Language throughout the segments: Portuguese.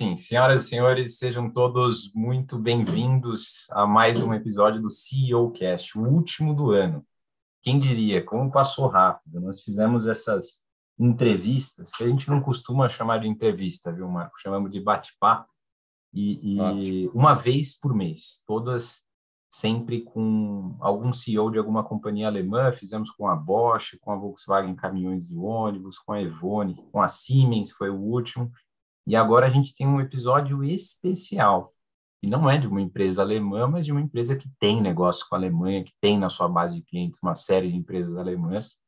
Sim, senhoras e senhores, sejam todos muito bem-vindos a mais um episódio do CEO Cast, o último do ano. Quem diria, como passou rápido. Nós fizemos essas entrevistas, que a gente não costuma chamar de entrevista, viu, Marco? Chamamos de bate-papo. E, e uma vez por mês, todas sempre com algum CEO de alguma companhia alemã, fizemos com a Bosch, com a Volkswagen Caminhões e Ônibus, com a Evone, com a Siemens, foi o último, e agora a gente tem um episódio especial, e não é de uma empresa alemã, mas de uma empresa que tem negócio com a Alemanha, que tem na sua base de clientes uma série de empresas alemãs,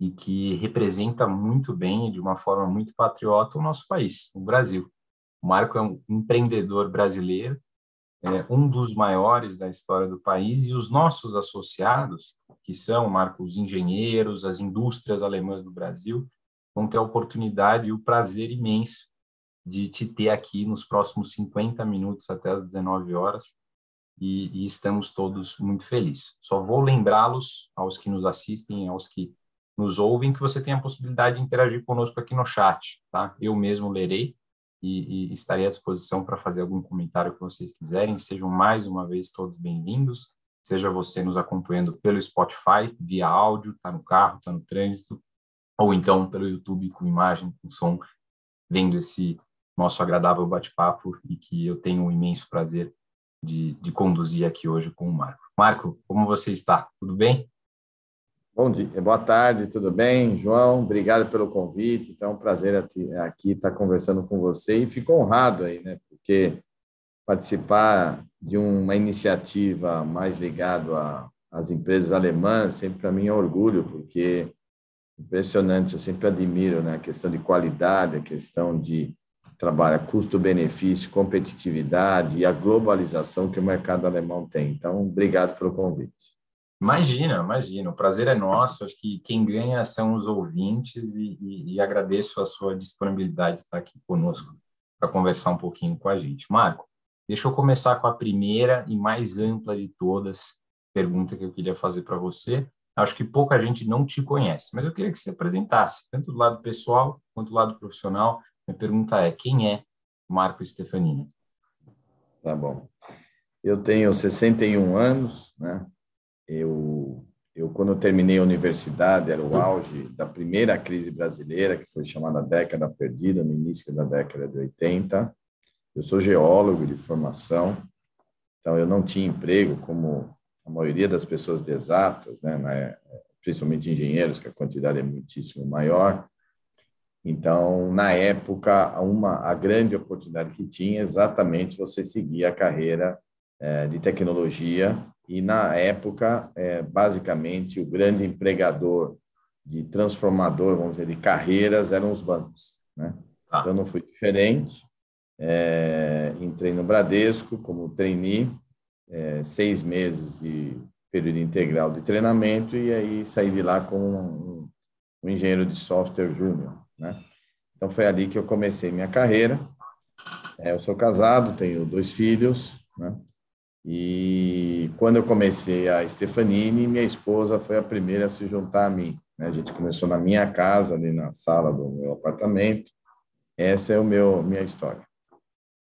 e que representa muito bem, de uma forma muito patriota, o nosso país, o Brasil. O Marco é um empreendedor brasileiro, é, um dos maiores da história do país, e os nossos associados, que são, Marco, os engenheiros, as indústrias alemãs do Brasil, vão ter a oportunidade e o prazer imenso de te ter aqui nos próximos 50 minutos até as 19 horas, e, e estamos todos muito felizes. Só vou lembrá-los, aos que nos assistem, aos que nos ouvem, que você tem a possibilidade de interagir conosco aqui no chat, tá? Eu mesmo lerei, e, e estarei à disposição para fazer algum comentário que vocês quiserem. Sejam mais uma vez todos bem-vindos. Seja você nos acompanhando pelo Spotify, via áudio, está no carro, está no trânsito, ou então pelo YouTube com imagem, com som, vendo esse nosso agradável bate-papo e que eu tenho um imenso prazer de, de conduzir aqui hoje com o Marco. Marco, como você está? Tudo bem? Bom dia, boa tarde, tudo bem? João, obrigado pelo convite. Então, é um prazer aqui estar conversando com você e fico honrado aí, né? Porque participar de uma iniciativa mais ligada às empresas alemãs sempre para mim é um orgulho, porque impressionante, eu sempre admiro né? a questão de qualidade, a questão de trabalho, custo-benefício, competitividade e a globalização que o mercado alemão tem. Então, obrigado pelo convite. Imagina, imagina. O prazer é nosso. Acho que quem ganha são os ouvintes e, e, e agradeço a sua disponibilidade de estar aqui conosco para conversar um pouquinho com a gente. Marco, deixa eu começar com a primeira e mais ampla de todas pergunta que eu queria fazer para você. Acho que pouca gente não te conhece, mas eu queria que você apresentasse, tanto do lado pessoal quanto do lado profissional. Minha pergunta é: quem é Marco Stefanini? Tá bom. Eu tenho 61 anos, né? Eu, eu, quando eu terminei a universidade, era o auge da primeira crise brasileira, que foi chamada década perdida, no início da década de 80. Eu sou geólogo de formação, então eu não tinha emprego como a maioria das pessoas de exatas, né, na, principalmente engenheiros, que a quantidade é muitíssimo maior. Então, na época, uma a grande oportunidade que tinha é exatamente você seguir a carreira é, de tecnologia e na época, é, basicamente, o grande empregador de transformador, vamos dizer, de carreiras eram os bancos. Né? Ah. Então, não fui diferente. Entrei no Bradesco como trainee, seis meses de período integral de treinamento e aí saí de lá como um, um engenheiro de software júnior. Né? Então, foi ali que eu comecei minha carreira. É, eu sou casado, tenho dois filhos, né? E quando eu comecei a Stefanini, minha esposa foi a primeira a se juntar a mim. Né? A gente começou na minha casa, ali na sala do meu apartamento. Essa é o meu minha história.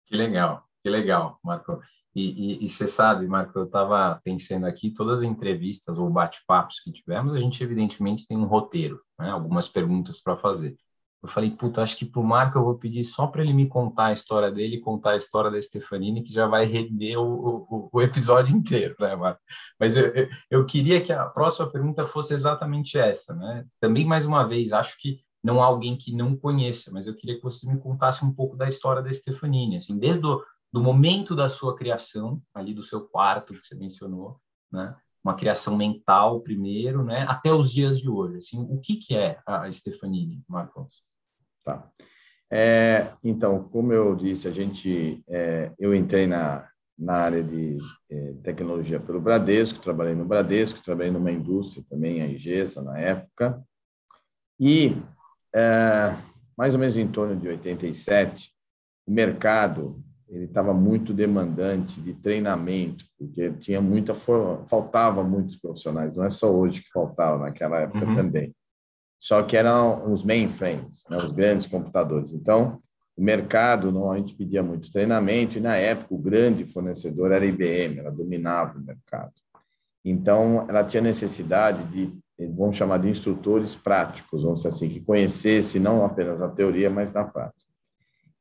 Que legal, que legal, Marco. E, você sabe, Marco, eu estava pensando aqui, todas as entrevistas ou bate-papos que tivemos, a gente evidentemente tem um roteiro, né? algumas perguntas para fazer. Eu falei, puta, acho que pro Marco eu vou pedir só para ele me contar a história dele, contar a história da Stefanini, que já vai render o, o, o episódio inteiro, né, Marco? Mas eu, eu, queria que a próxima pergunta fosse exatamente essa, né? Também, mais uma vez, acho que não há alguém que não conheça, mas eu queria que você me contasse um pouco da história da Stefanini, assim, desde o do momento da sua criação, ali do seu quarto que você mencionou, né? Uma criação mental primeiro, né? Até os dias de hoje, assim, o que que é a Stefanini, Marcos? Tá. É, então, como eu disse, a gente, é, eu entrei na, na área de é, tecnologia pelo Bradesco, trabalhei no Bradesco, trabalhei numa indústria também, a IGESA, na época, e é, mais ou menos em torno de 87, o mercado ele estava muito demandante de treinamento, porque tinha muita faltava muitos profissionais, não é só hoje que faltava, naquela época uhum. também só que eram os mainframes, né, os grandes computadores. Então, o mercado normalmente pedia muito treinamento, e na época o grande fornecedor era a IBM, ela dominava o mercado. Então, ela tinha necessidade de, vamos chamar de instrutores práticos, vamos dizer assim, que conhecesse não apenas a teoria, mas na prática.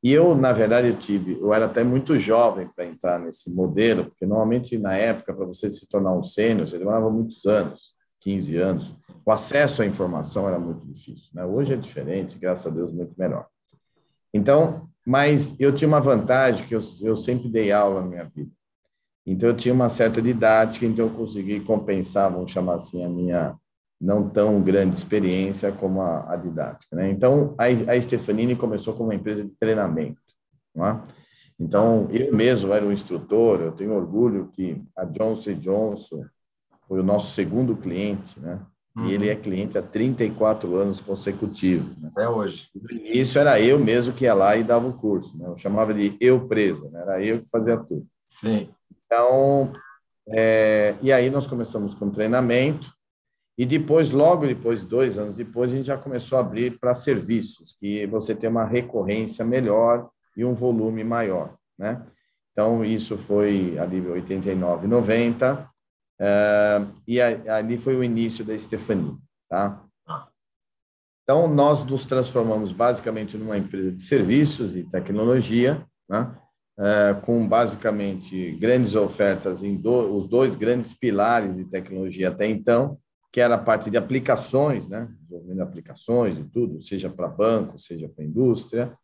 E eu, na verdade, eu tive, eu era até muito jovem para entrar nesse modelo, porque normalmente na época, para você se tornar um sênior, você demorava muitos anos, 15 anos. O acesso à informação era muito difícil. Né? Hoje é diferente, graças a Deus, muito melhor. Então, mas eu tinha uma vantagem que eu, eu sempre dei aula na minha vida. Então, eu tinha uma certa didática, então eu consegui compensar, vamos chamar assim, a minha não tão grande experiência como a, a didática. Né? Então, a, a Stefanini começou como uma empresa de treinamento. É? Então, eu mesmo era um instrutor, eu tenho orgulho que a Johnson Johnson foi o nosso segundo cliente, né? Uhum. E ele é cliente há 34 anos consecutivos. Né? Até hoje. No início era eu mesmo que ia lá e dava o curso, né? Eu chamava de eu presa, né? Era eu que fazia tudo. Sim. Então, é, e aí nós começamos com treinamento, e depois, logo depois, dois anos depois, a gente já começou a abrir para serviços, que você tem uma recorrência melhor e um volume maior, né? Então, isso foi ali 89, 90, uh, e ali foi o início da Stefani, tá? Então, nós nos transformamos basicamente numa empresa de serviços e tecnologia, né? Uh, com basicamente grandes ofertas em do, os dois grandes pilares de tecnologia até então, que era a parte de aplicações, né? desenvolvimento de aplicações e tudo, seja para banco, seja para indústria,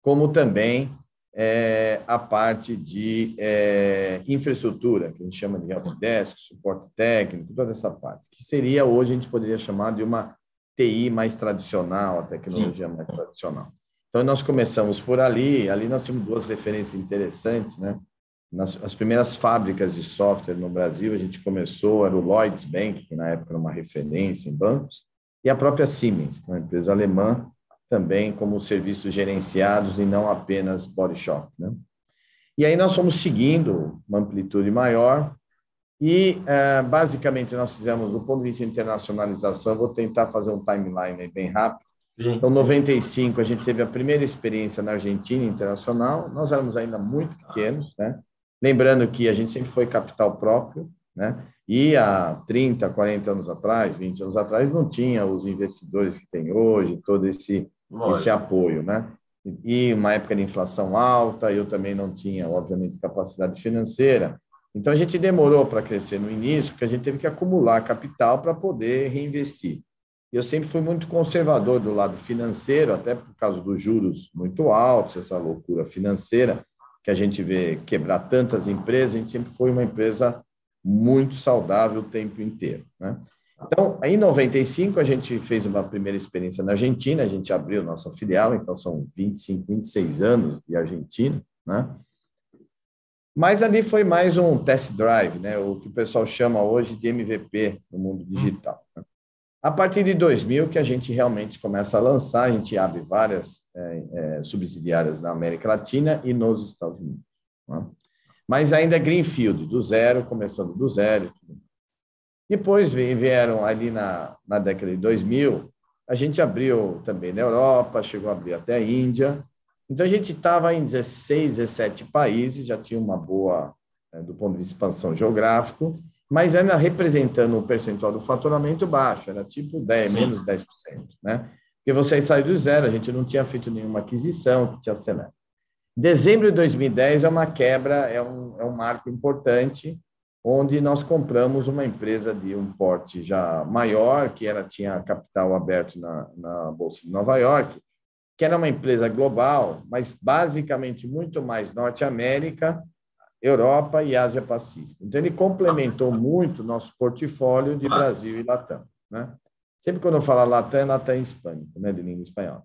como também é, a parte de é, infraestrutura, que a gente chama de helpdesk, suporte técnico, toda essa parte, que seria hoje a gente poderia chamar de uma TI mais tradicional, a tecnologia Sim. mais tradicional. Então, nós começamos por ali, ali nós temos duas referências interessantes, né? Nas as primeiras fábricas de software no Brasil, a gente começou, era o Lloyds Bank, que na época era uma referência em bancos, e a própria Siemens, uma empresa alemã, também como serviços gerenciados e não apenas body shop. Né? E aí nós fomos seguindo uma amplitude maior e, é, basicamente, nós fizemos, do ponto de vista de internacionalização, vou tentar fazer um timeline bem rápido. Então, em 95, a gente teve a primeira experiência na Argentina internacional. Nós éramos ainda muito pequenos, né? Lembrando que a gente sempre foi capital próprio, né? E há 30, 40 anos atrás, 20 anos atrás, não tinha os investidores que tem hoje, todo esse, esse apoio, né? E uma época de inflação alta, eu também não tinha, obviamente, capacidade financeira. Então, a gente demorou para crescer no início, porque a gente teve que acumular capital para poder reinvestir. Eu sempre fui muito conservador do lado financeiro, até por causa dos juros muito altos, essa loucura financeira que a gente vê quebrar tantas empresas, a gente sempre foi uma empresa muito saudável o tempo inteiro. Né? Então, em 95, a gente fez uma primeira experiência na Argentina, a gente abriu nossa filial, então são 25, 26 anos de Argentina, né? Mas ali foi mais um test drive, né? o que o pessoal chama hoje de MVP no mundo digital. Né? A partir de 2000 que a gente realmente começa a lançar, a gente abre várias é, é, subsidiárias na América Latina e nos Estados Unidos. Né? Mas ainda é greenfield, do zero, começando do zero. Depois vieram ali na, na década de 2000, a gente abriu também na Europa, chegou a abrir até a Índia. Então a gente estava em 16, 17 países, já tinha uma boa, é, do ponto de expansão geográfico, mas ainda representando um percentual do faturamento baixo, era tipo 10, Sim. menos 10%, né? Porque você sai do zero, a gente não tinha feito nenhuma aquisição que te acelera. Dezembro de 2010 é uma quebra, é um, é um marco importante, onde nós compramos uma empresa de um porte já maior, que era, tinha capital aberto na, na Bolsa de Nova York, que era uma empresa global, mas basicamente muito mais Norte América Europa e Ásia Pacífico. Então, ele complementou muito nosso portfólio de Brasil e Latam. Né? Sempre quando eu falo Latam, é Latam hispânico, né? de língua espanhola.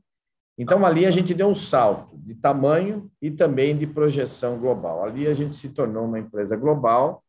Então, ali a gente deu um salto de tamanho e também de projeção global. Ali a gente se tornou uma empresa global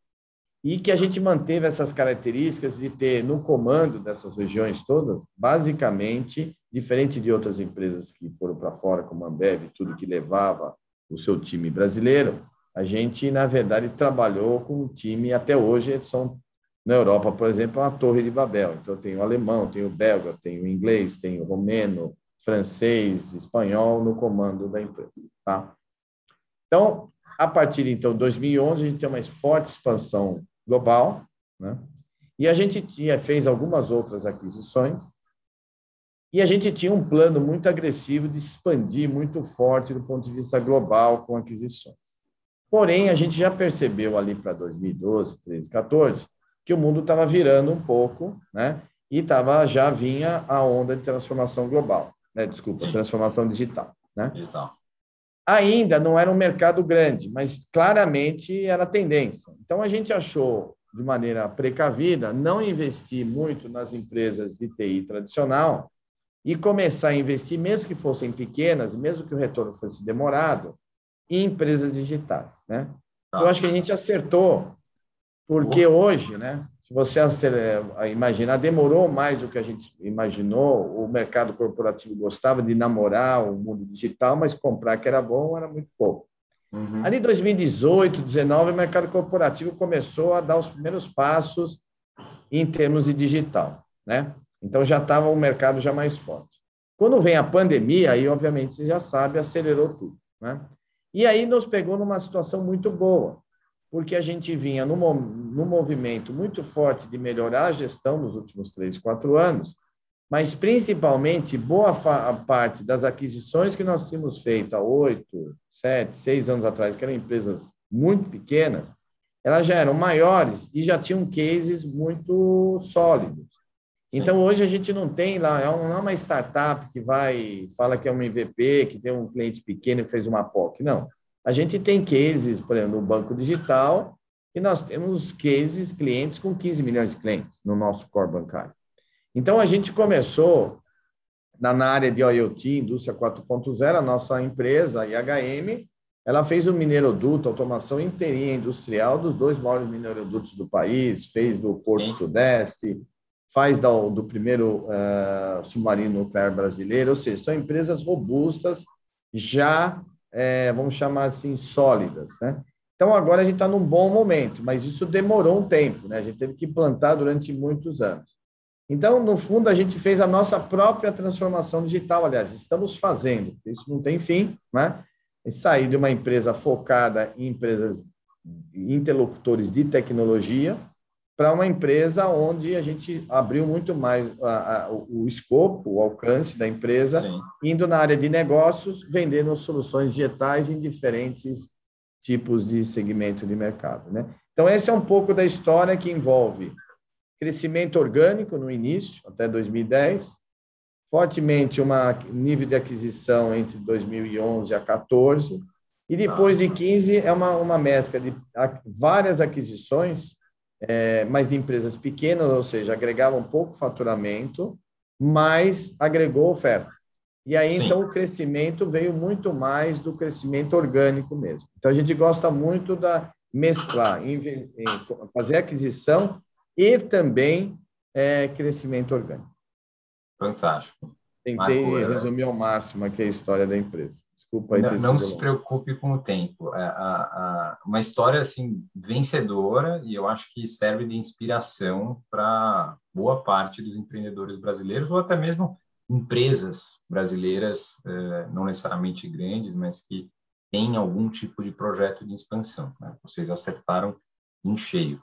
e que a gente manteve essas características de ter no comando dessas regiões todas, basicamente, diferente de outras empresas que foram para fora, como a Ambev, tudo que levava o seu time brasileiro, a gente, na verdade, trabalhou com um time, até hoje, são, na Europa, por exemplo, uma torre de Babel. Então, tem o alemão, tem o belga, tem o inglês, tem o romeno, francês, espanhol no comando da empresa. Tá? Então, a partir de então, 2011, a gente tem uma forte expansão global, né? e a gente tinha, fez algumas outras aquisições, e a gente tinha um plano muito agressivo de expandir muito forte do ponto de vista global com aquisições. Porém, a gente já percebeu ali para 2012, 13, 14, que o mundo estava virando um pouco, né? E tava, já vinha a onda de transformação global, né? Desculpa, transformação digital, né? Digital. Ainda não era um mercado grande, mas claramente era tendência. Então, a gente achou, de maneira precavida, não investir muito nas empresas de TI tradicional e começar a investir, mesmo que fossem pequenas, mesmo que o retorno fosse demorado, em empresas digitais. Né? Tá. Eu acho que a gente acertou, porque hoje, né, se você imaginar, demorou mais do que a gente imaginou. O mercado corporativo gostava de namorar o mundo digital, mas comprar que era bom era muito pouco. Uhum. Ali em 2018, 2019, o mercado corporativo começou a dar os primeiros passos em termos de digital, né? Então já estava o mercado já mais forte. Quando vem a pandemia, aí obviamente você já sabe, acelerou tudo, né? E aí nos pegou numa situação muito boa, porque a gente vinha num, num movimento muito forte de melhorar a gestão nos últimos três, quatro anos, mas principalmente boa parte das aquisições que nós tínhamos feito há oito, sete, seis anos atrás, que eram empresas muito pequenas, elas já eram maiores e já tinham cases muito sólidos. Então, hoje a gente não tem lá, é não é uma startup que vai, fala que é um MVP, que tem um cliente pequeno e fez uma POC. Não. A gente tem cases, por exemplo, no banco digital, e nós temos cases, clientes com 15 milhões de clientes no nosso core bancário. Então, a gente começou na, na área de IoT, indústria 4.0, a nossa empresa, a IHM, ela fez o mineroduto, automação inteirinha industrial dos dois maiores minerodutos do país, fez do Porto Sim. Sudeste, faz do, primeiro uh, submarino nuclear brasileiro, ou seja, são empresas robustas, já é, vamos chamar assim, sólidas. Né? Então, agora a gente está num bom momento, mas isso demorou um tempo, né? a gente teve que plantar durante muitos anos. Então, no fundo, a gente fez a nossa própria transformação digital, aliás, estamos fazendo, isso não tem fim, né? E sair de uma empresa focada em empresas interlocutores de tecnologia para uma empresa onde a gente abriu muito mais a, a, o escopo, o alcance da empresa, Sim. indo na área de negócios, vendendo soluções digitais em diferentes tipos de segmento de mercado. Né? Então, esse é um pouco da história que envolve crescimento orgânico no início, até 2010, fortemente um nível de aquisição entre 2011 a 14, e depois de 15 é uma, uma mescla de várias aquisições, é, mas de empresas pequenas, ou seja, agregavam pouco faturamento, mas agregou oferta. E aí, Sim. então, o crescimento veio muito mais do crescimento orgânico mesmo. Então, a gente gosta muito da mesclar, fazer aquisição e também é, crescimento orgânico. Fantástico. Tentei Marco, resumir ao máximo aqui a história da empresa. Desculpa aí. Não, não se preocupe com o tempo. É, a, a, uma história assim vencedora e eu acho que serve de inspiração para boa parte dos empreendedores brasileiros ou até mesmo empresas brasileiras, é, não necessariamente grandes, mas que têm algum tipo de projeto de expansão. Né? Vocês acertaram em cheio.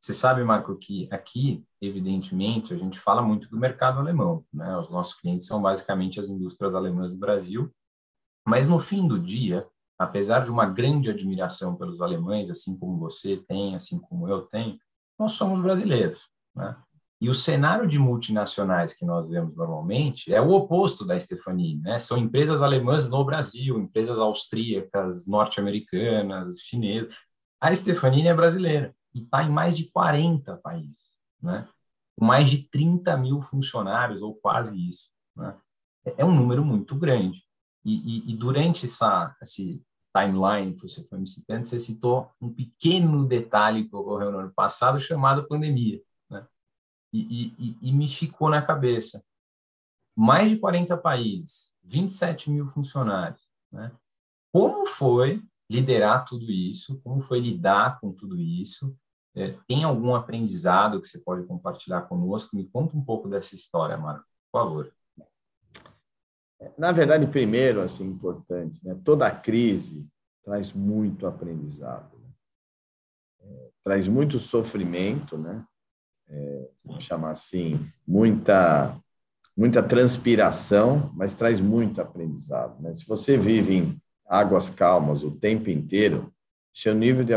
Você sabe, Marco, que aqui, evidentemente, a gente fala muito do mercado alemão, né? Os nossos clientes são basicamente as indústrias alemãs do Brasil, mas no fim do dia, apesar de uma grande admiração pelos alemães, assim como você tem, assim como eu tenho, nós somos brasileiros, né? E o cenário de multinacionais que nós vemos normalmente é o oposto da Stephanie, né? São empresas alemãs no Brasil, empresas austríacas, norte-americanas, chinesas. A Stephanie é brasileira e está em mais de 40 países, né? com mais de 30 mil funcionários, ou quase isso. Né? É um número muito grande. E, e, e, durante essa esse timeline que você foi me citando, você citou um pequeno detalhe que ocorreu no ano passado, chamado pandemia. Né? E, e me ficou na cabeça. Mais de 40 países, 27 mil funcionários. Né? Como foi liderar tudo isso, como foi lidar com tudo isso. É, tem algum aprendizado que você pode compartilhar conosco? Me conta um pouco dessa história, Marco, por favor. Na verdade, primeiro, assim, importante, né? toda crise traz muito aprendizado, né? é, traz muito sofrimento, né? É, vamos chamar assim, muita muita transpiração, mas traz muito aprendizado. Né? Se você vive em águas calmas o tempo inteiro, seu nível de é,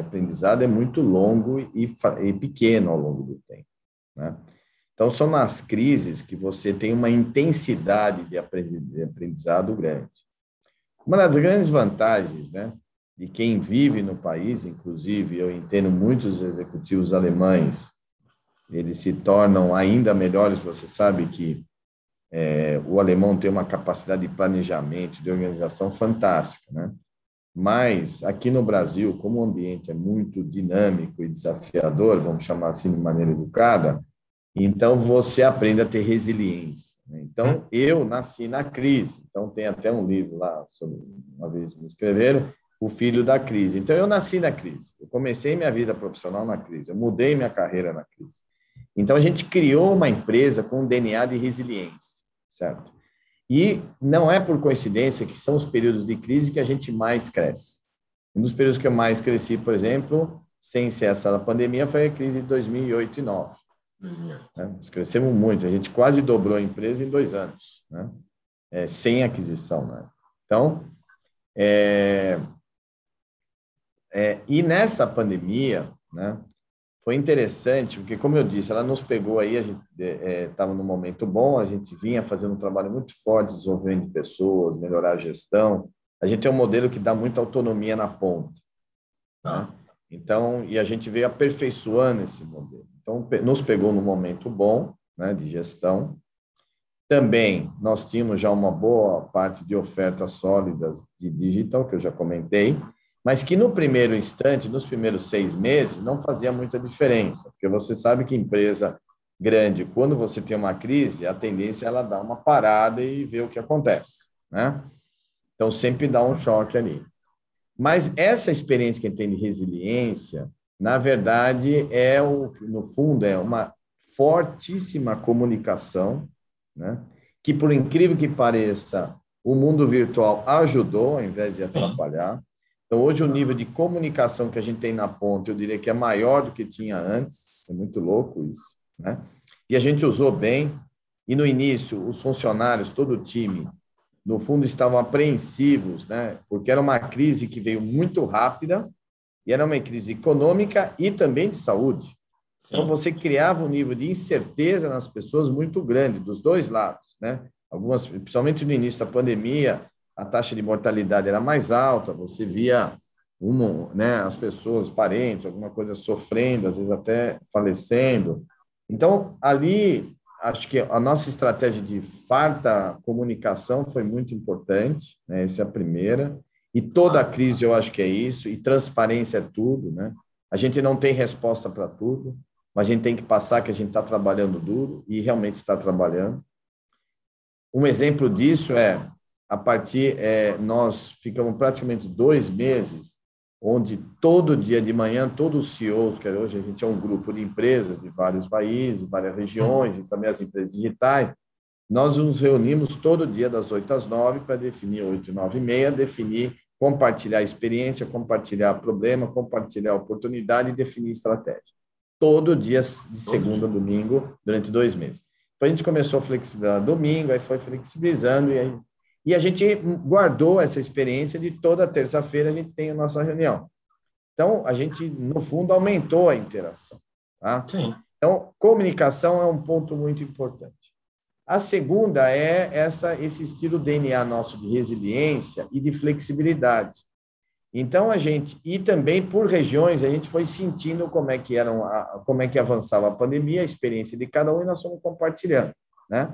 aprendizado é muito longo e, e pequeno ao longo do tempo. Né? Então, são nas crises que você tem uma intensidade de aprendizado grande. Uma das grandes vantagens né, de quem vive no país, inclusive eu entendo muitos executivos alemães, eles se tornam ainda melhores. Você sabe que é, o alemão tem uma capacidade de planejamento, de organização fantástica, né? Mas aqui no Brasil, como o ambiente é muito dinâmico e desafiador, vamos chamar assim de maneira educada, então você aprende a ter resiliência. Né? Então eu nasci na crise. Então tem até um livro lá sobre uma vez me escreveram o filho da crise. Então eu nasci na crise. Eu comecei minha vida profissional na crise. Eu mudei minha carreira na crise. Então a gente criou uma empresa com um DNA de resiliência, certo? E não é por coincidência que são os períodos de crise que a gente mais cresce. Um dos períodos que eu mais cresci, por exemplo, sem ser essa da pandemia, foi a crise de 2008 e 2009. Né? Nós crescemos muito, a gente quase dobrou a empresa em dois anos, né? é, sem aquisição. Né? Então, é, é, e nessa pandemia, né, foi interessante, porque, como eu disse, ela nos pegou aí, a gente estava é, é num momento bom, a gente vinha fazendo um trabalho muito forte, de desenvolvimento de pessoas, melhorar a gestão. A gente tem um modelo que dá muita autonomia na ponta. Né? Então, e a gente veio aperfeiçoando esse modelo. Então, nos pegou num momento bom né, de gestão. Também nós tínhamos já uma boa parte de ofertas sólidas de digital, que eu já comentei, mas que no primeiro instante, nos primeiros seis meses, não fazia muita diferença, porque você sabe que empresa grande, quando você tem uma crise, a tendência é ela dar uma parada e ver o que acontece, né? Então sempre dá um choque ali. Mas essa experiência que tem de resiliência, na verdade, é o, no fundo é uma fortíssima comunicação, né? Que por incrível que pareça, o mundo virtual ajudou ao invés de atrapalhar. Então, hoje, o nível de comunicação que a gente tem na ponta, eu diria que é maior do que tinha antes. É muito louco isso, né? E a gente usou bem. E no início, os funcionários, todo o time, no fundo, estavam apreensivos, né? Porque era uma crise que veio muito rápida e era uma crise econômica e também de saúde. Então, você criava um nível de incerteza nas pessoas muito grande, dos dois lados, né? Algumas, principalmente no início da pandemia, a taxa de mortalidade era mais alta, você via uma, né, as pessoas, parentes, alguma coisa sofrendo, às vezes até falecendo. Então, ali, acho que a nossa estratégia de farta comunicação foi muito importante, né, essa é a primeira. E toda a crise, eu acho que é isso, e transparência é tudo, né? A gente não tem resposta para tudo, mas a gente tem que passar que a gente está trabalhando duro e realmente está trabalhando. Um exemplo disso é a partir, é, nós ficamos praticamente dois meses, onde todo dia de manhã, todos os CEOs, que hoje a gente é um grupo de empresas de vários países, várias regiões, e também as empresas digitais, nós nos reunimos todo dia das 8 às 9 para definir, 8, 9 e meia, definir, compartilhar experiência, compartilhar problema, compartilhar oportunidade e definir estratégia. Todo dia, de segunda a domingo, durante dois meses. Então, a gente começou a flexibilizar domingo, aí foi flexibilizando, e aí e a gente guardou essa experiência de toda terça-feira a gente tem a nossa reunião. Então, a gente, no fundo, aumentou a interação. Tá? Sim. Então, comunicação é um ponto muito importante. A segunda é essa, esse estilo DNA nosso de resiliência e de flexibilidade. Então, a gente, e também por regiões, a gente foi sentindo como é que, eram a, como é que avançava a pandemia, a experiência de cada um, e nós fomos compartilhando. Né?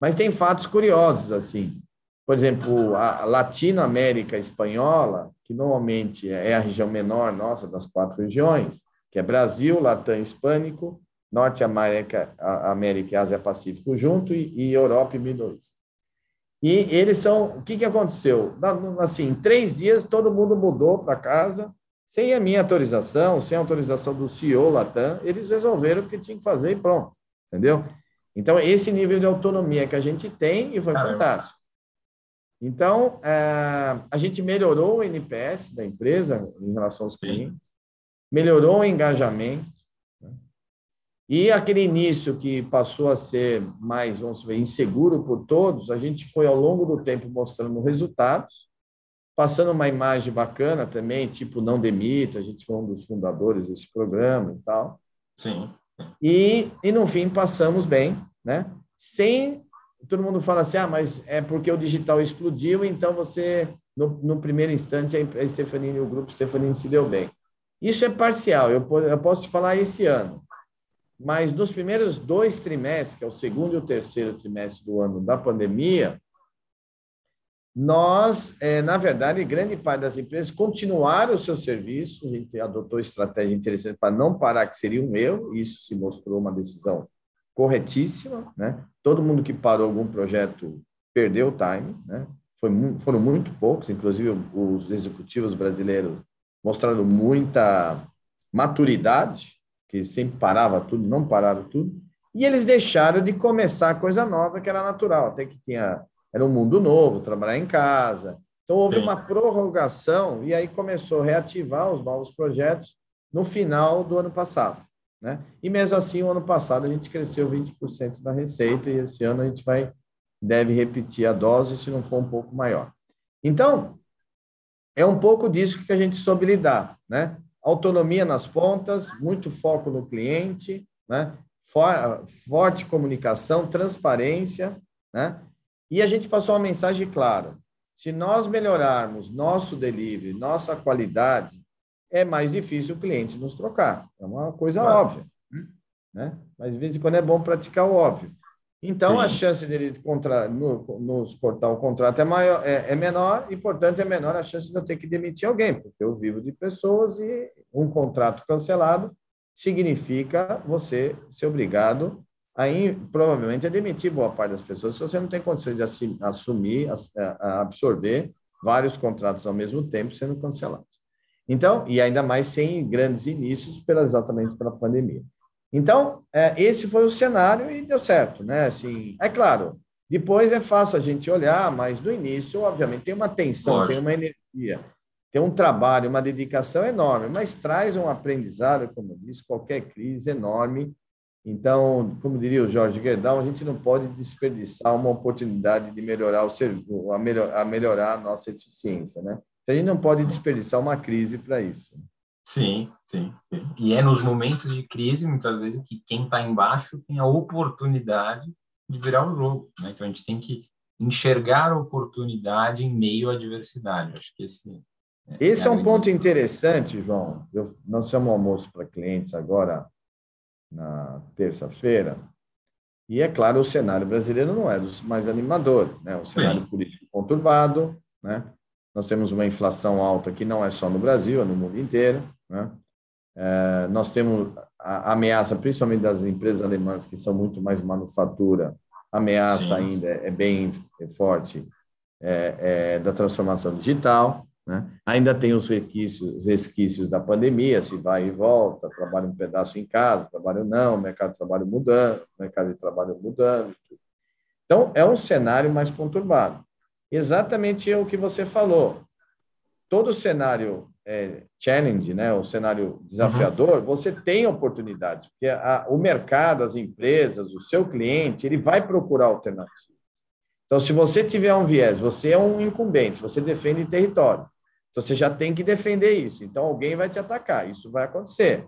Mas tem fatos curiosos, assim por exemplo, a Latinoamérica espanhola, que normalmente é a região menor nossa das quatro regiões, que é Brasil, Latam Hispânico, Norte América, América e Ásia Pacífico junto e, e Europa e Middle East. E eles são, o que, que aconteceu? Assim, em três dias todo mundo mudou para casa, sem a minha autorização, sem a autorização do CEO Latam, eles resolveram o que tinha que fazer e pronto, entendeu? Então, esse nível de autonomia que a gente tem e foi Caramba. fantástico. Então, é, a gente melhorou o NPS da empresa em relação aos clientes, melhorou o engajamento, né? e aquele início que passou a ser mais, vamos ver, inseguro por todos, a gente foi ao longo do tempo mostrando resultados, passando uma imagem bacana também, tipo não demita, a gente foi um dos fundadores desse programa e tal. Sim. E, e no fim passamos bem, né? Sem todo mundo fala assim, ah, mas é porque o digital explodiu, então você no, no primeiro instante a Stefanini, o grupo Stefanini se deu bem. Isso é parcial, eu, eu posso te falar esse ano. Mas nos primeiros dois trimestres, que é o segundo e o terceiro trimestre do ano da pandemia, nós, é, na verdade, grande parte das empresas continuaram o seu serviço, a gente adotou estratégia interessante para não parar, que seria um erro, isso se mostrou uma decisão corretíssima, né? Todo mundo que parou algum projeto perdeu o time, né? Foi, foram muito poucos, inclusive os executivos brasileiros mostraram muita maturidade, que sempre parava tudo, não pararam tudo, e eles deixaram de começar coisa nova que era natural, até que tinha era um mundo novo, trabalhar em casa. Então, houve Sim. uma prorrogação e aí começou a reativar os novos projetos no final do ano passado. Né? E mesmo assim, o ano passado a gente cresceu 20% da receita e esse ano a gente vai deve repetir a dose, se não for um pouco maior. Então, é um pouco disso que a gente soube lidar, né? Autonomia nas pontas, muito foco no cliente, né? Forte comunicação, transparência, né? E a gente passou uma mensagem clara. Se nós melhorarmos nosso delivery, nossa qualidade, é mais difícil o cliente nos trocar. É uma coisa claro. óbvia. Né? Mas, de vez em quando, é bom praticar o óbvio. Então, Sim. a chance dele contra, no, nos cortar o contrato é, maior, é, é, menor, e, portanto, é menor a chance de eu ter que demitir alguém, porque eu vivo de pessoas e um contrato cancelado significa você ser obrigado aí provavelmente é demitir boa parte das pessoas se você não tem condições de assumir, absorver vários contratos ao mesmo tempo sendo cancelados. Então, e ainda mais sem grandes inícios, pela, exatamente pela pandemia. Então, é, esse foi o cenário e deu certo, né? Assim, é claro, depois é fácil a gente olhar, mas no início, obviamente, tem uma tensão, Lógico. tem uma energia, tem um trabalho, uma dedicação enorme, mas traz um aprendizado, como eu disse, qualquer crise enorme então, como diria o Jorge Guedal, a gente não pode desperdiçar uma oportunidade de melhorar o serviço, a, melhor, a melhorar a nossa eficiência, né? A gente não pode desperdiçar uma crise para isso. Sim, sim, sim, E é nos momentos de crise, muitas vezes, que quem está embaixo tem a oportunidade de virar o jogo. Né? Então, a gente tem que enxergar a oportunidade em meio à adversidade. Acho que esse. É, esse é, é um ponto interessante, João. Eu, nós chamamos almoço para clientes agora na terça-feira. E é claro, o cenário brasileiro não é dos mais animadores, né? O cenário Sim. político conturbado, né? Nós temos uma inflação alta que não é só no Brasil, é no mundo inteiro, né? É, nós temos a ameaça, principalmente das empresas alemãs que são muito mais manufatura, a ameaça sim, ainda é bem forte é, é, da transformação digital. Né? Ainda tem os resquícios, resquícios da pandemia, se vai e volta, trabalha um pedaço em casa, trabalho não, mercado de trabalho mudando, mercado de trabalho mudando. Então, é um cenário mais conturbado. Exatamente o que você falou. Todo cenário é, challenge, né, o cenário desafiador, uhum. você tem oportunidades, porque a, o mercado, as empresas, o seu cliente, ele vai procurar alternativas. Então, se você tiver um viés, você é um incumbente, você defende território. Então, você já tem que defender isso. Então, alguém vai te atacar. Isso vai acontecer.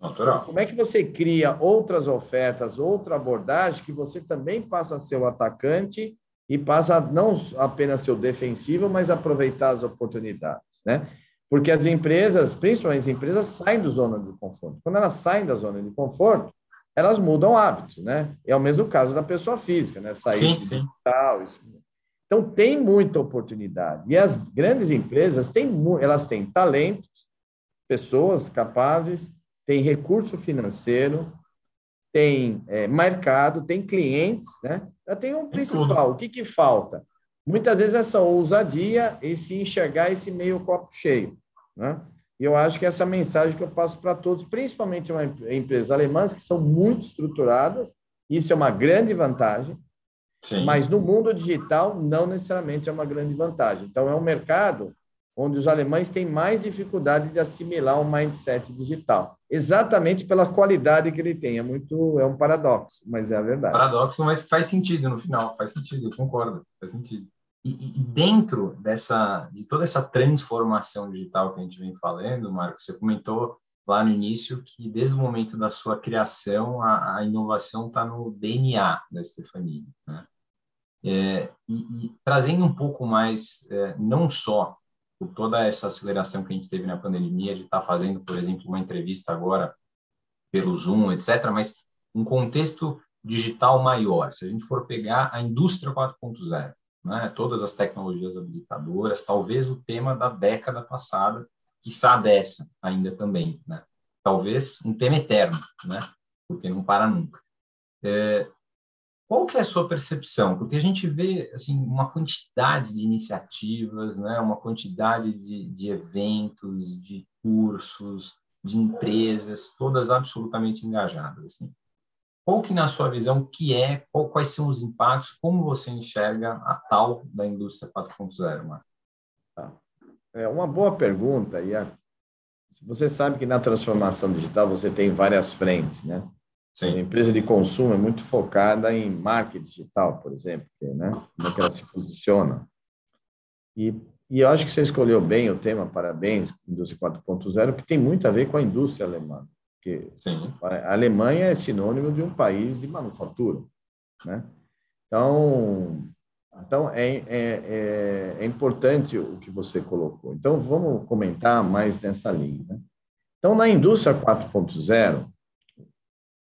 Natural. Então, como é que você cria outras ofertas, outra abordagem que você também passa a ser o atacante e passa a não apenas ser defensivo, mas aproveitar as oportunidades, né? Porque as empresas, principalmente as empresas, saem da zona de conforto. Quando elas saem da zona de conforto, elas mudam hábitos, né? É o mesmo caso da pessoa física, né? Sair sim, sim. digital, isso então, tem muita oportunidade. E as grandes empresas têm, elas têm talentos, pessoas capazes, têm recurso financeiro, tem é, mercado, tem clientes, né? Já tem um principal. O que, que falta? Muitas vezes essa ousadia e se enxergar esse meio copo cheio, né? E eu acho que essa mensagem que eu passo para todos, principalmente uma empresas alemãs que são muito estruturadas Isso é uma grande vantagem, Sim. mas no mundo digital não necessariamente é uma grande vantagem. Então, é um mercado onde os alemães têm mais dificuldade de assimilar um mindset digital, exatamente pela qualidade que ele tem. É muito, é um paradoxo, mas é a verdade. Paradoxo, mas faz sentido no final, faz sentido, eu concordo, faz sentido. E, e, dentro dessa, de toda essa transformação digital que a gente vem falando, Marco, você comentou lá no início que desde o momento da sua criação a, a inovação está no DNA da Stefania, né? É, e, e, trazendo um pouco mais, é, não só por toda essa aceleração que a gente teve na pandemia, de estar tá fazendo, por exemplo, uma entrevista agora pelo Zoom, etc., mas um contexto digital maior. Se a gente for pegar a indústria 4.0, né, todas as tecnologias habilitadoras, talvez o tema da década passada, quiçá dessa ainda também, né? Talvez um tema eterno, né? Porque não para nunca. É, qual que é a sua percepção? Porque a gente vê assim uma quantidade de iniciativas, né? Uma quantidade de, de eventos, de cursos, de empresas, todas absolutamente engajadas. Assim. Qual que, na sua visão, que é, qual, quais são os impactos, como você enxerga a tal da indústria 4.0, Marco? Tá. É uma boa pergunta, Ian. Você sabe que na transformação digital você tem várias frentes, né? Sim. A empresa de consumo é muito focada em marketing digital, por exemplo, né? como é que ela se posiciona. E, e eu acho que você escolheu bem o tema, parabéns, Indústria 4.0, que tem muito a ver com a indústria alemã. Porque Sim. a Alemanha é sinônimo de um país de manufatura. Né? Então, então é, é, é, é, importante o que você colocou. Então, vamos comentar mais nessa linha. Né? Então, na indústria 4.0,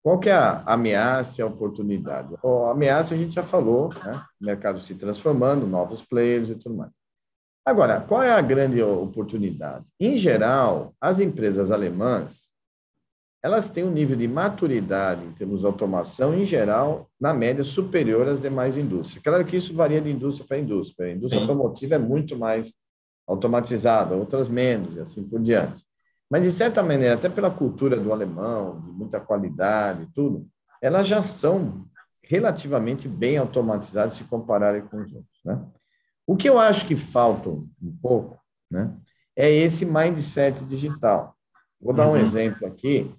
qual que é a ameaça e a oportunidade? a ameaça a gente já falou, né? o mercado se transformando, novos players e tudo mais. Agora, qual é a grande oportunidade? Em geral, as empresas alemãs elas têm um nível de maturidade em termos de automação, em geral, na média, superior às demais indústrias. Claro que isso varia de indústria para indústria. A indústria Sim. automotiva é muito mais automatizada, outras menos, e assim por diante. Mas, de certa maneira, até pela cultura do alemão, de muita qualidade e tudo, elas já são relativamente bem automatizadas se compararem com os outros. Né? O que eu acho que falta um pouco né, é esse mindset digital. Vou dar um uhum. exemplo aqui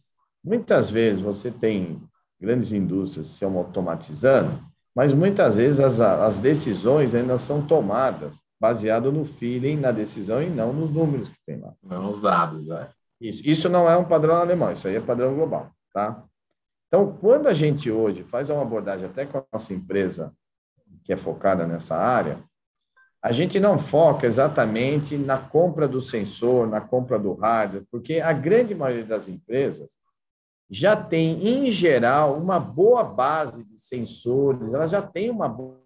Muitas vezes você tem grandes indústrias se automatizando, mas muitas vezes as, as decisões ainda são tomadas baseado no feeling, na decisão e não nos números que tem lá. Não nos dados, é. Isso, isso não é um padrão alemão, isso aí é padrão global, tá? Então, quando a gente hoje faz uma abordagem até com a nossa empresa que é focada nessa área, a gente não foca exatamente na compra do sensor, na compra do hardware, porque a grande maioria das empresas já tem, em geral, uma boa base de sensores, ela já tem uma boa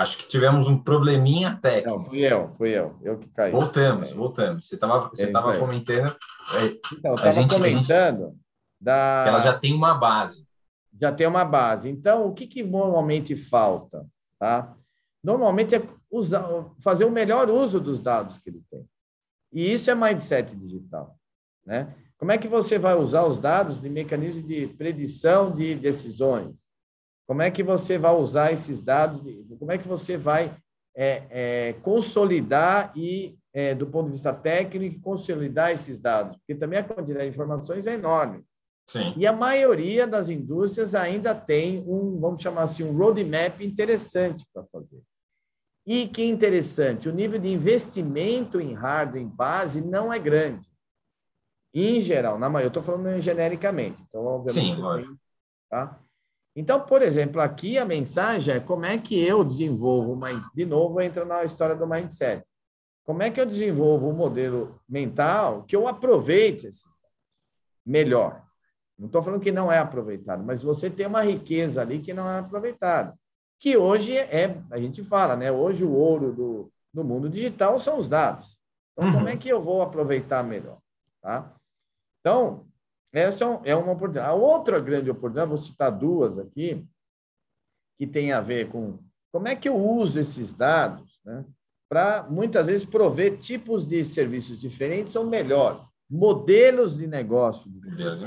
Acho que tivemos um probleminha técnico. Não, fui eu, fui eu, eu que caí. Voltamos, é. voltamos. Você estava você é tava comentando. É, então, eu estava comentando gente, da. Ela já tem uma base. Já tem uma base. Então, o que, que normalmente falta? Tá? Normalmente é usar, fazer o melhor uso dos dados que ele tem. E isso é mindset digital. Né? Como é que você vai usar os dados de mecanismo de predição de decisões? Como é que você vai usar esses dados? Como é que você vai é, é, consolidar e, é, do ponto de vista técnico, consolidar esses dados? Porque também a quantidade de informações é enorme. Sim. E a maioria das indústrias ainda tem um, vamos chamar assim, um roadmap interessante para fazer. E que interessante, o nível de investimento em hardware em base não é grande. Em geral, na maioria, eu estou falando genericamente. Então, obviamente, Sim, lógico. Tem, tá? Então, por exemplo, aqui a mensagem é como é que eu desenvolvo, uma, de novo, entra na história do mindset. Como é que eu desenvolvo um modelo mental que eu aproveite esses melhor? Não estou falando que não é aproveitado, mas você tem uma riqueza ali que não é aproveitada. Que hoje é, a gente fala, né? Hoje o ouro do, do mundo digital são os dados. Então, uhum. como é que eu vou aproveitar melhor? Tá? Então, essa é, é uma oportunidade. A outra grande oportunidade, vou citar duas aqui, que tem a ver com como é que eu uso esses dados né, para, muitas vezes, prover tipos de serviços diferentes ou melhor, modelos de negócio.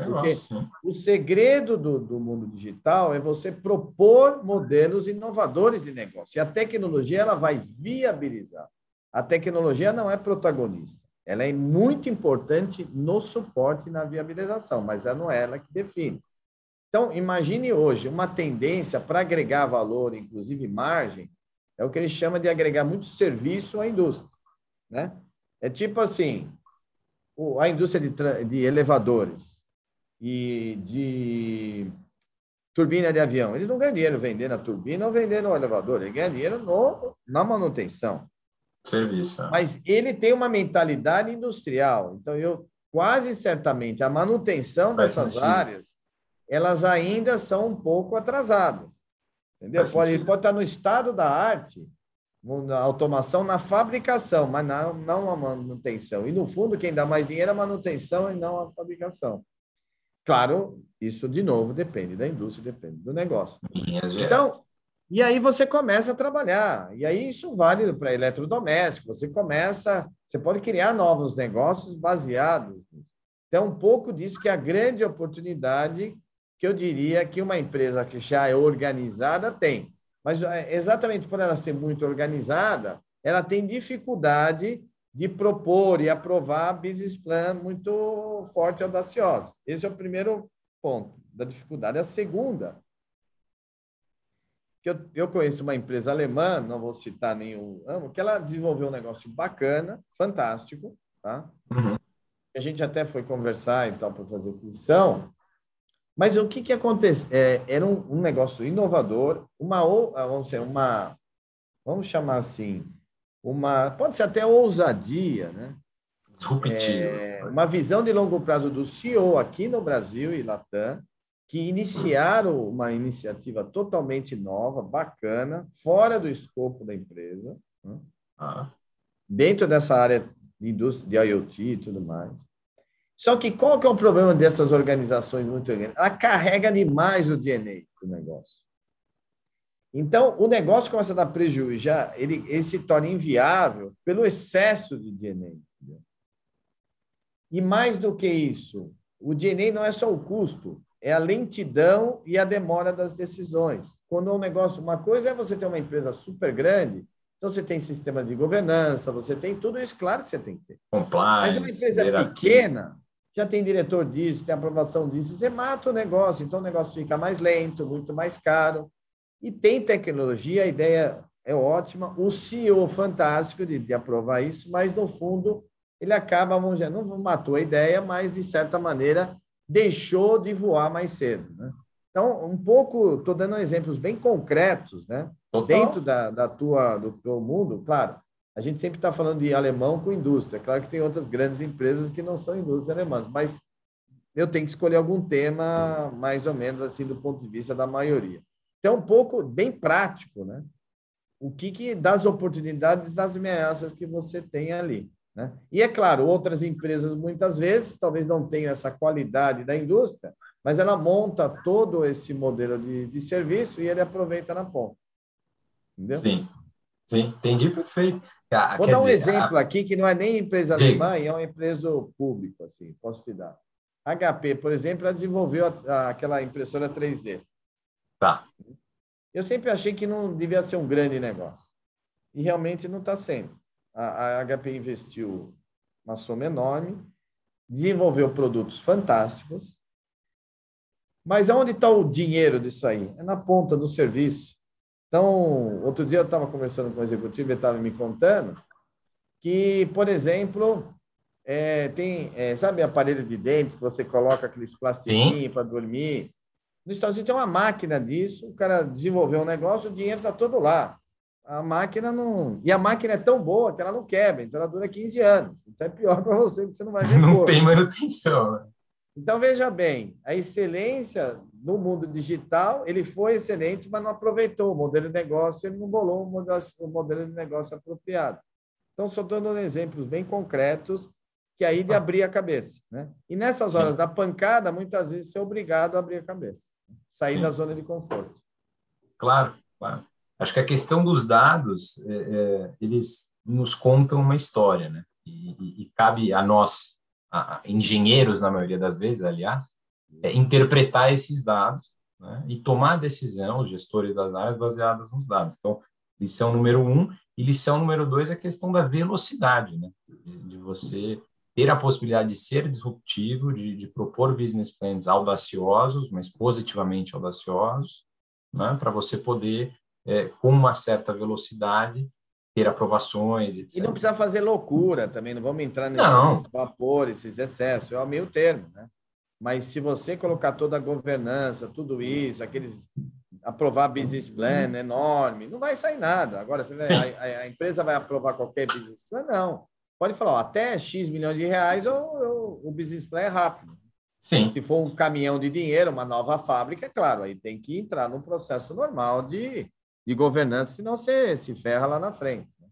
Porque o segredo do, do mundo digital é você propor modelos inovadores de negócio. E a tecnologia ela vai viabilizar. A tecnologia não é protagonista. Ela é muito importante no suporte e na viabilização, mas ela não é ela que define. Então, imagine hoje uma tendência para agregar valor, inclusive margem, é o que ele chama de agregar muito serviço à indústria. Né? É tipo assim, a indústria de, de elevadores e de turbina de avião, eles não ganham dinheiro vendendo a turbina ou vendendo o elevador, eles ganham dinheiro no, na manutenção. Serviço. É. Mas ele tem uma mentalidade industrial. Então, eu quase certamente a manutenção Faz dessas sentido. áreas, elas ainda são um pouco atrasadas. Entendeu? Pode, pode estar no estado da arte, na automação na fabricação, mas não, não a manutenção. E, no fundo, quem dá mais dinheiro é a manutenção e não a fabricação. Claro, isso, de novo, depende da indústria, depende do negócio. Então, e aí você começa a trabalhar. E aí isso vale para eletrodoméstico. Você começa, você pode criar novos negócios baseados. Então, um pouco disso que é a grande oportunidade que eu diria que uma empresa que já é organizada tem. Mas é, exatamente por ela ser muito organizada, ela tem dificuldade de propor e aprovar business plan muito forte e audacioso. Esse é o primeiro ponto da dificuldade. A segunda que eu, eu conheço uma empresa alemã, não vou citar nenhum amo, que ela desenvolveu um negócio bacana, fantástico, tá? Uhum. A gente até foi conversar e tal para fazer aquisição, mas o que que acontece? É, era um, um, negócio inovador, uma ah, vamos dizer, uma vamos chamar assim, uma pode ser até ousadia, né? É, uma visão de longo prazo do CEO aqui no Brasil e Latam, que iniciaram uma iniciativa totalmente nova, bacana, fora do escopo da empresa, né? ah. dentro dessa área de indústria de IoT e tudo mais. Só que qual que é o problema dessas organizações muito grandes? Ela carrega demais o DNA do negócio. Então, o negócio começa a dar prejuízo, já, ele, ele se torna inviável pelo excesso de DNA. E mais do que isso, o DNA não é só o custo, é a lentidão e a demora das decisões. Quando um negócio, uma coisa é você ter uma empresa super grande, então você tem sistema de governança, você tem tudo isso, claro que você tem que ter. Compliance, Mas uma empresa pequena, já tem diretor disso, tem aprovação disso, você mata o negócio, então o negócio fica mais lento, muito mais caro. E tem tecnologia, a ideia é ótima, o CEO fantástico de, de aprovar isso, mas no fundo ele acaba, vamos dizer, não matou a ideia, mas de certa maneira deixou de voar mais cedo. Né? Então, um pouco, estou dando exemplos bem concretos, né? dentro da, da tua, do teu mundo, claro, a gente sempre está falando de alemão com indústria. Claro que tem outras grandes empresas que não são indústrias alemãs, mas eu tenho que escolher algum tema mais ou menos assim do ponto de vista da maioria. Então, um pouco bem prático, né? O que, que das oportunidades das ameaças que você tem ali. Né? E é claro, outras empresas muitas vezes talvez não tenham essa qualidade da indústria, mas ela monta todo esse modelo de, de serviço e ele aproveita na ponta. Entendeu? Sim, sim, entendi perfeito. Ah, Vou dar um dizer, exemplo a... aqui que não é nem empresa sim. alemã, é uma empresa pública, assim, posso te dar. HP, por exemplo, ela desenvolveu a, a, aquela impressora 3D. Tá. Eu sempre achei que não devia ser um grande negócio. E realmente não está sendo a, a HP investiu uma soma enorme, desenvolveu produtos fantásticos, mas aonde está o dinheiro disso aí? É na ponta do serviço. Então, outro dia eu estava conversando com o executivo, ele estava me contando que, por exemplo, é, tem, é, sabe, aparelho de dentes que você coloca aqueles plastiquinhos para dormir? Nos Estados Unidos tem uma máquina disso, o cara desenvolveu um negócio, o dinheiro está todo lá a máquina não. E a máquina é tão boa que ela não quebra, então ela dura 15 anos. Então é pior para você, porque você não vai ver. Não tem manutenção. Né? Então, veja bem, a excelência no mundo digital, ele foi excelente, mas não aproveitou o modelo de negócio, ele não bolou o modelo de negócio apropriado. Então, só estou dando exemplos bem concretos que aí de abrir a cabeça. Né? E nessas horas Sim. da pancada, muitas vezes você é obrigado a abrir a cabeça, sair Sim. da zona de conforto. Claro, claro. Acho que a questão dos dados, é, é, eles nos contam uma história, né? E, e, e cabe a nós, a, a engenheiros na maioria das vezes, aliás, é interpretar esses dados né? e tomar decisão, os gestores das áreas, baseadas nos dados. Então, lição número um. E lição número dois é a questão da velocidade, né? de, de você ter a possibilidade de ser disruptivo, de, de propor business plans audaciosos, mas positivamente audaciosos, né, para você poder, é, com uma certa velocidade, ter aprovações, etc. E não precisa fazer loucura também, não vamos entrar nesses não. vapores, esses excessos, é o meio termo, né? Mas se você colocar toda a governança, tudo isso, aqueles aprovar business plan enorme, não vai sair nada. Agora, você a, a, empresa vai aprovar qualquer business plan? Não pode falar, ó, até X milhões de reais o, o business plan é rápido. Sim. Se for um caminhão de dinheiro, uma nova fábrica, é claro, aí tem que entrar num processo normal de, de governança, senão você se ferra lá na frente. Né?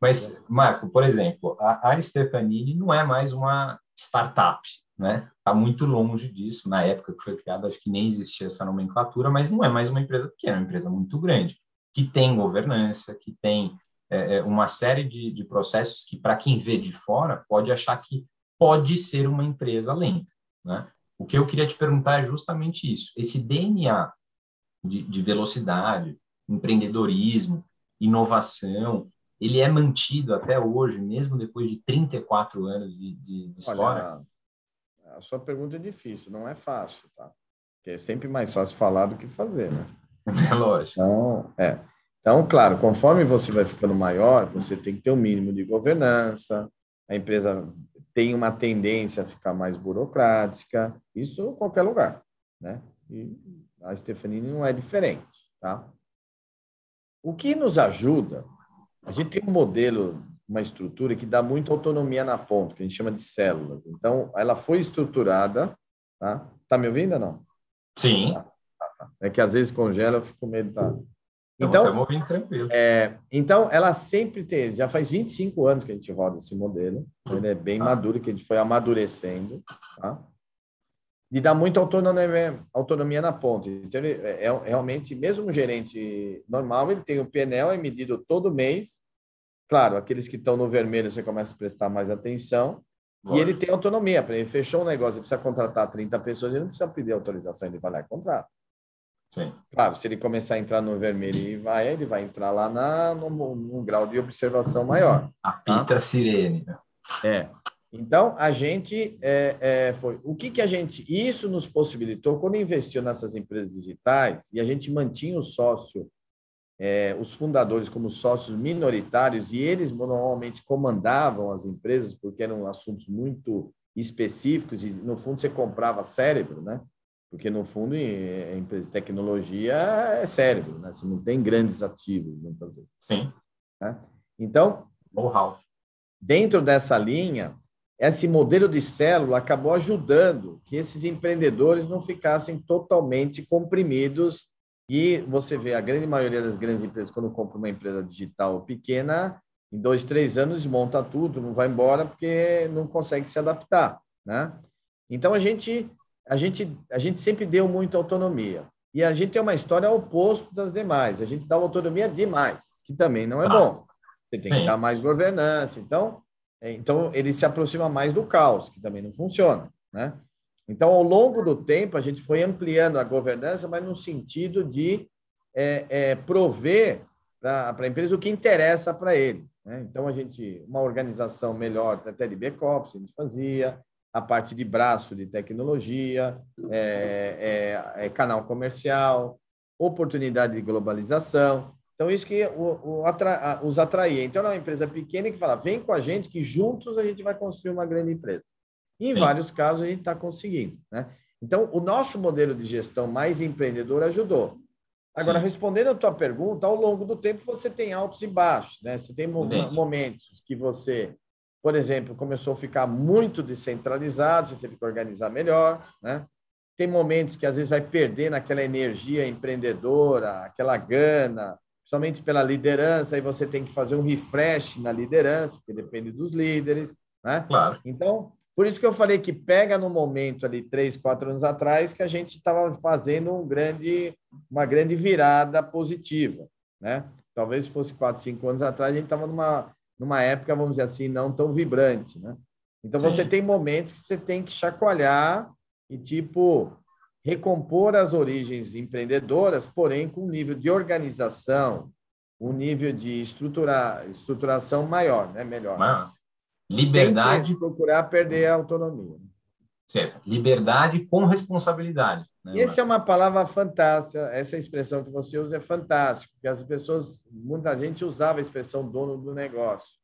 Mas, Marco, por exemplo, a, a Stefanini não é mais uma startup, né? Está muito longe disso. Na época que foi criada, acho que nem existia essa nomenclatura, mas não é mais uma empresa pequena, é uma empresa muito grande, que tem governança, que tem é, é, uma série de, de processos que, para quem vê de fora, pode achar que pode ser uma empresa lenta. Né? O que eu queria te perguntar é justamente isso: esse DNA de, de velocidade, empreendedorismo, inovação, ele é mantido até hoje, mesmo depois de 34 anos de, de, de história? Olha, a sua pergunta é difícil, não é fácil, tá? Porque é sempre mais fácil falar do que fazer, né? É lógico. Então, é. Então, claro, conforme você vai ficando maior, você tem que ter um mínimo de governança, a empresa tem uma tendência a ficar mais burocrática, isso em qualquer lugar, né? E a Stefanini não é diferente, tá? O que nos ajuda, a gente tem um modelo, uma estrutura que dá muita autonomia na ponta, que a gente chama de células. Então, ela foi estruturada, tá? Tá me ouvindo ou não? Sim. É que às vezes congela, eu fico com medo da... Então, estamos tranquilo. É, então, ela sempre teve, já faz 25 anos que a gente roda esse modelo, ele é bem maduro, que a gente foi amadurecendo, tá? De dar muita autonomia, autonomia na ponta. Então, ele é, é, realmente, mesmo um gerente normal, ele tem o PNL, é medido todo mês. Claro, aqueles que estão no vermelho, você começa a prestar mais atenção. E ele tem autonomia. Para ele fechou um negócio, ele precisa contratar 30 pessoas, ele não precisa pedir autorização, ele vai lá e contrata. Sim. Claro, se ele começar a entrar no vermelho e vai, ele vai entrar lá na, no, num grau de observação maior. Apita tá? sirene. Né? É. Então, a gente é, é, foi. O que, que a gente. Isso nos possibilitou, quando investiu nessas empresas digitais, e a gente mantinha o sócio, é, os fundadores como sócios minoritários, e eles normalmente comandavam as empresas, porque eram assuntos muito específicos, e no fundo você comprava cérebro, né? Porque, no fundo, a empresa de tecnologia é cérebro, né? Você não tem grandes ativos, muitas vezes. Sim. Né? Então, know-how. Dentro dessa linha, esse modelo de célula acabou ajudando que esses empreendedores não ficassem totalmente comprimidos. E você vê a grande maioria das grandes empresas, quando compra uma empresa digital pequena, em dois, três anos monta tudo, não vai embora porque não consegue se adaptar. Né? Então, a gente a gente, a gente sempre deu muita autonomia. E a gente tem uma história oposto das demais. A gente dá autonomia demais, que também não é bom. Você tem que dar mais governança. Então, então ele se aproxima mais do caos, que também não funciona. Né? Então, ao longo do tempo, a gente foi ampliando a governança, mas no sentido de é, é, prover para a empresa o que interessa para ele. Né? Então, a gente, uma organização melhor, até de back-office, a gente fazia, a parte de braço de tecnologia, é, é, é canal comercial, oportunidade de globalização. Então, isso que o, o atra, os atraía. Então, é uma empresa pequena que fala: vem com a gente, que juntos a gente vai construir uma grande empresa. E, em Sim. vários casos, a gente está conseguindo. Né? Então, o nosso modelo de gestão mais empreendedor ajudou. Agora, Sim. respondendo a tua pergunta, ao longo do tempo você tem altos e baixos. Né? Você tem momentos que você por exemplo, começou a ficar muito descentralizado, você teve que organizar melhor, né? Tem momentos que às vezes vai perder naquela energia empreendedora, aquela gana, somente pela liderança, aí você tem que fazer um refresh na liderança, porque depende dos líderes, né? Claro. Então, por isso que eu falei que pega no momento ali, três, quatro anos atrás, que a gente estava fazendo um grande, uma grande virada positiva, né? Talvez fosse quatro, cinco anos atrás, a gente estava numa, numa época, vamos dizer assim, não tão vibrante, né? Então, Sim. você tem momentos que você tem que chacoalhar e, tipo, recompor as origens empreendedoras, porém com um nível de organização, um nível de estrutura, estruturação maior, né? Melhor. Maior. Liberdade. procurar perder a autonomia. Certo. Liberdade com responsabilidade. Né, essa é uma palavra fantástica, essa expressão que você usa é fantástica, porque as pessoas, muita gente usava a expressão dono do negócio.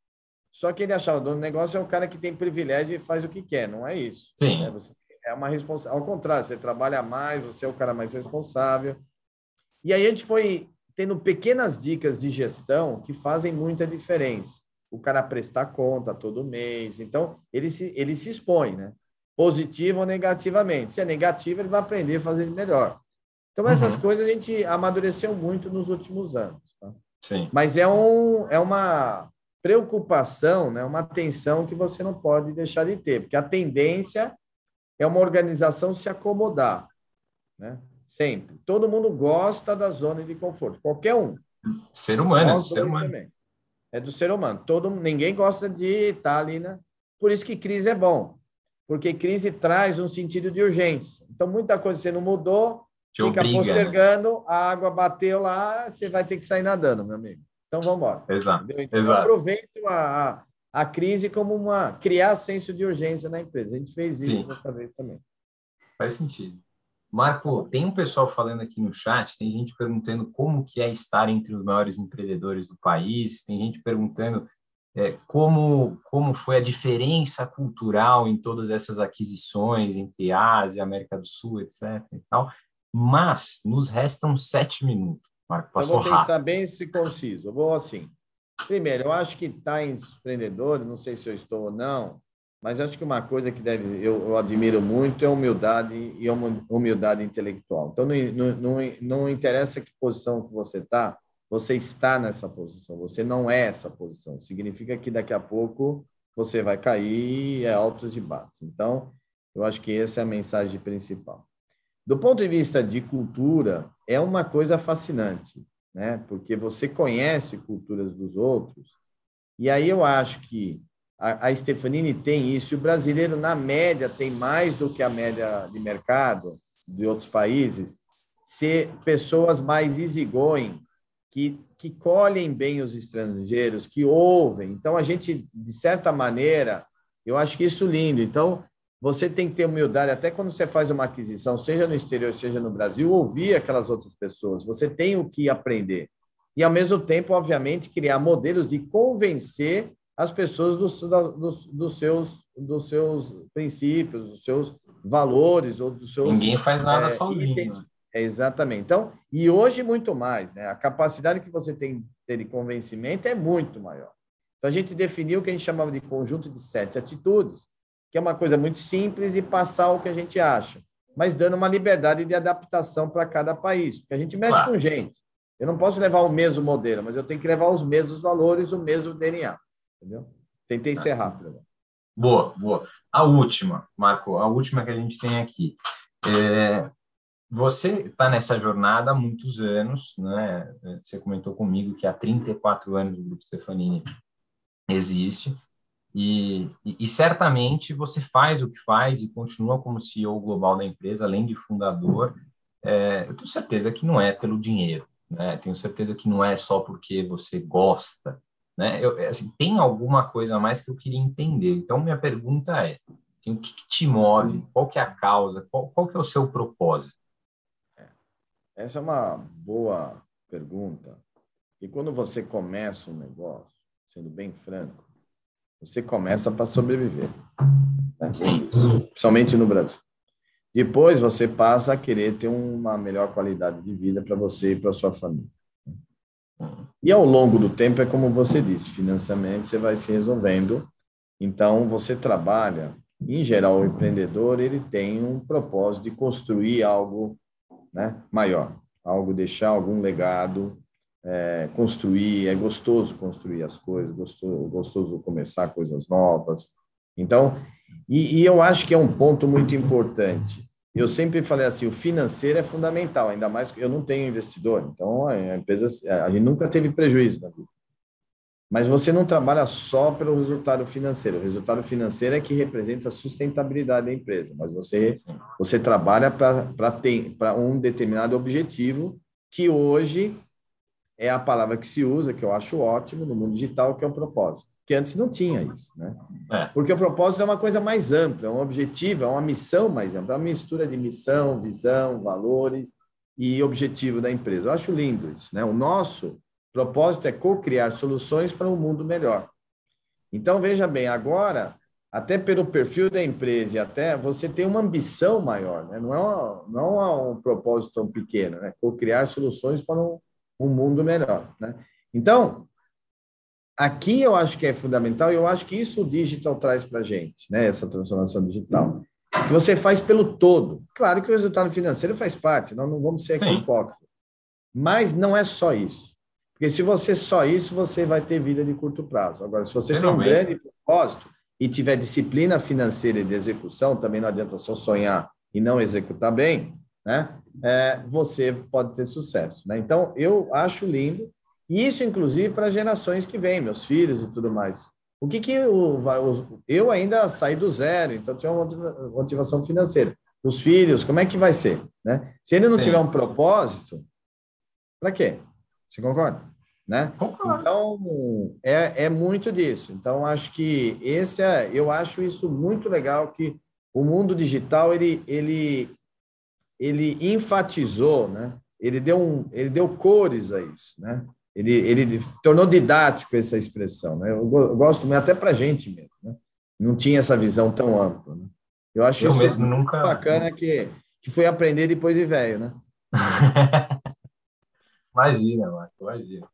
Só que ele achava o dono do negócio é o cara que tem privilégio e faz o que quer, não é isso. Sim. Né? Você é uma responsa... Ao contrário, você trabalha mais, você é o cara mais responsável. E aí a gente foi tendo pequenas dicas de gestão que fazem muita diferença. O cara prestar conta todo mês. Então, ele se, ele se expõe, né? Positivo ou negativamente. Se é negativo, ele vai aprender a fazer melhor. Então, essas uhum. coisas a gente amadureceu muito nos últimos anos. Tá? Sim. Mas é, um, é uma preocupação, né? uma atenção que você não pode deixar de ter, porque a tendência é uma organização se acomodar, né? Sempre. Todo mundo gosta da zona de conforto, qualquer um. Ser humano, é do ser humano. Também. É do ser humano. Todo, ninguém gosta de estar ali, né? Por isso que crise é bom, porque crise traz um sentido de urgência. Então, muita coisa você não mudou, Te fica obriga, né? postergando, né? a água bateu lá, você vai ter que sair nadando, meu amigo. Então, vamos embora. Exato. Então, Exato. aproveito a, a crise como uma criar senso de urgência na empresa. A gente fez isso Sim. dessa vez também. Faz sentido. Marco, tem um pessoal falando aqui no chat, tem gente perguntando como que é estar entre os maiores empreendedores do país, tem gente perguntando é, como, como foi a diferença cultural em todas essas aquisições entre Ásia, América do Sul, etc. E tal. Mas nos restam sete minutos. Marco, passou Eu vou pensar rápido. bem se conciso. Eu vou assim. Primeiro, eu acho que está em empreendedores, não sei se eu estou ou não, mas acho que uma coisa que deve, eu, eu admiro muito é humildade e a humildade intelectual. Então, não, não, não, interessa que posição que você está, você está nessa posição, você não é essa posição. Significa que daqui a pouco você vai cair é altos e baixos. Então, eu acho que essa é a mensagem principal. Do ponto de vista de cultura, é uma coisa fascinante né? Porque você conhece culturas dos outros. E aí eu acho que a, a Stefanini tem isso. E o brasileiro, na média, tem mais do que a média de mercado de outros países, ser pessoas mais easygoing, que, que colhem bem os estrangeiros, que ouvem. Então, a gente, de certa maneira, eu acho que isso lindo. Então, você tem que ter humildade, até quando você faz uma aquisição, seja no exterior, seja no Brasil, ouvir aquelas outras pessoas. Você tem o que aprender. E, ao mesmo tempo, obviamente, criar modelos de convencer as pessoas dos, dos, dos seus, dos seus princípios, dos seus valores ou dos seus. Ninguém faz nada é, sozinho. É, exatamente. Então, e hoje muito mais, né? A capacidade que você tem de convencimento é muito maior. Então, a gente definiu o que a gente chamava de conjunto de sete atitudes, que é uma coisa muito simples, e passar o que a gente acha, mas dando uma liberdade de adaptação para cada país, porque a gente mexe claro. com gente. Eu não posso levar o mesmo modelo, mas eu tenho que levar os mesmos valores, o mesmo DNA. Entendeu? Tentei ser rápido. Boa, boa. A última, Marco, a última que a gente tem aqui. É, você está nessa jornada há muitos anos, né? Você comentou comigo que há 34 anos o Grupo Stefanini existe. E, e, certamente você faz o que faz e continua como CEO global da empresa, além de fundador. É, eu tenho certeza que não é pelo dinheiro, né? Tenho certeza que não é só porque você gosta, né? Eu, é, assim, tem alguma coisa a mais que eu queria entender. Então, minha pergunta é, assim, o que, que, te move? Qual que é a causa? Qual, qual que é o seu propósito? É, essa é uma boa pergunta. E quando você começa um negócio, sendo bem franco, você começa para sobreviver. Né? Principalmente no Brasil. Depois você passa a querer ter uma melhor qualidade de vida para você e para sua família. E ao longo do tempo é como você disse, financeiramente você vai se resolvendo Então, você trabalha, em geral, o empreendedor, ele tem um propósito de construir algo né, maior, algo, deixar algum legado, é, construir, é gostoso construir as coisas, gostoso, gostoso começar coisas novas. Então, e, e eu acho que é um ponto muito importante. Eu sempre falei assim, o financeiro é fundamental, ainda mais que eu não tenho investidor, então a empresa, a gente nunca teve prejuízo na vida. Mas você não trabalha só pelo resultado financeiro. O resultado financeiro é que representa a sustentabilidade da empresa, mas você você trabalha para um determinado objetivo que hoje é a palavra que se usa, que eu acho ótimo no mundo digital, que é o propósito. Que antes não tinha isso, né? É. Porque o propósito é uma coisa mais ampla, é um objetivo, é uma missão mais ampla, é uma mistura de missão, visão, valores e objetivo da empresa. Eu acho lindo isso, né? O nosso propósito é co-criar soluções para um mundo melhor. Então, veja bem, agora, até pelo perfil da empresa e até você tem uma ambição maior, né? Não é, uma, não é um propósito tão pequeno, né? Co-criar soluções para um um mundo melhor. Né? Então, aqui eu acho que é fundamental, e eu acho que isso o digital traz para a gente, né? essa transformação digital, que você faz pelo todo. Claro que o resultado financeiro faz parte, nós não vamos ser hipócritas, mas não é só isso. Porque se você só isso, você vai ter vida de curto prazo. Agora, se você tem um grande propósito e tiver disciplina financeira e de execução, também não adianta só sonhar e não executar bem, né? É, você pode ter sucesso. Né? Então, eu acho lindo, e isso, inclusive, para gerações que vêm, meus filhos e tudo mais. O que que eu, eu ainda saí do zero, então tinha uma motivação financeira. Os filhos, como é que vai ser? Né? Se ele não Sim. tiver um propósito, para quê? Você concorda? Né? Então, é, é muito disso. Então, acho que esse é, eu acho isso muito legal que o mundo digital ele, ele ele enfatizou, né? Ele deu um, ele deu cores a isso, né? Ele, ele tornou didático essa expressão, né? Eu, gosto até para gente mesmo, né? Não tinha essa visão tão ampla. Né? Eu acho eu isso mesmo nunca bacana que que foi aprender depois de velho, né? imagina, Marco, imagina.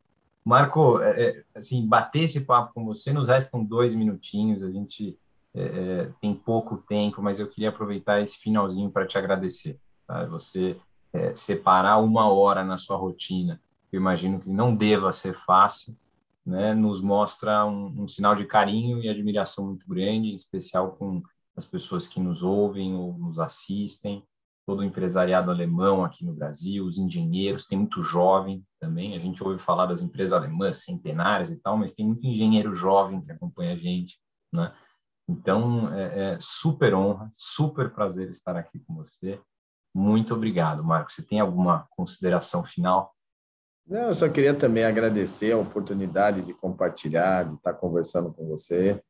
Marco, é, é, assim, bater esse papo com você, nos restam dois minutinhos, a gente é, é tem pouco tempo, mas eu queria aproveitar esse finalzinho para te agradecer. Tá? Você é, separar uma hora na sua rotina, eu imagino que não deva ser fácil, né? nos mostra um, um sinal de carinho e admiração muito grande, em especial com as pessoas que nos ouvem ou nos assistem, todo o empresariado alemão aqui no Brasil, os engenheiros, tem muito jovem também, a gente ouve falar das empresas alemãs centenárias e tal, mas tem muito engenheiro jovem que acompanha a gente, né? Então, é, é super honra, super prazer estar aqui com você. Muito obrigado, Marcos. Você tem alguma consideração final? Não, eu só queria também agradecer a oportunidade de compartilhar, de estar conversando com você.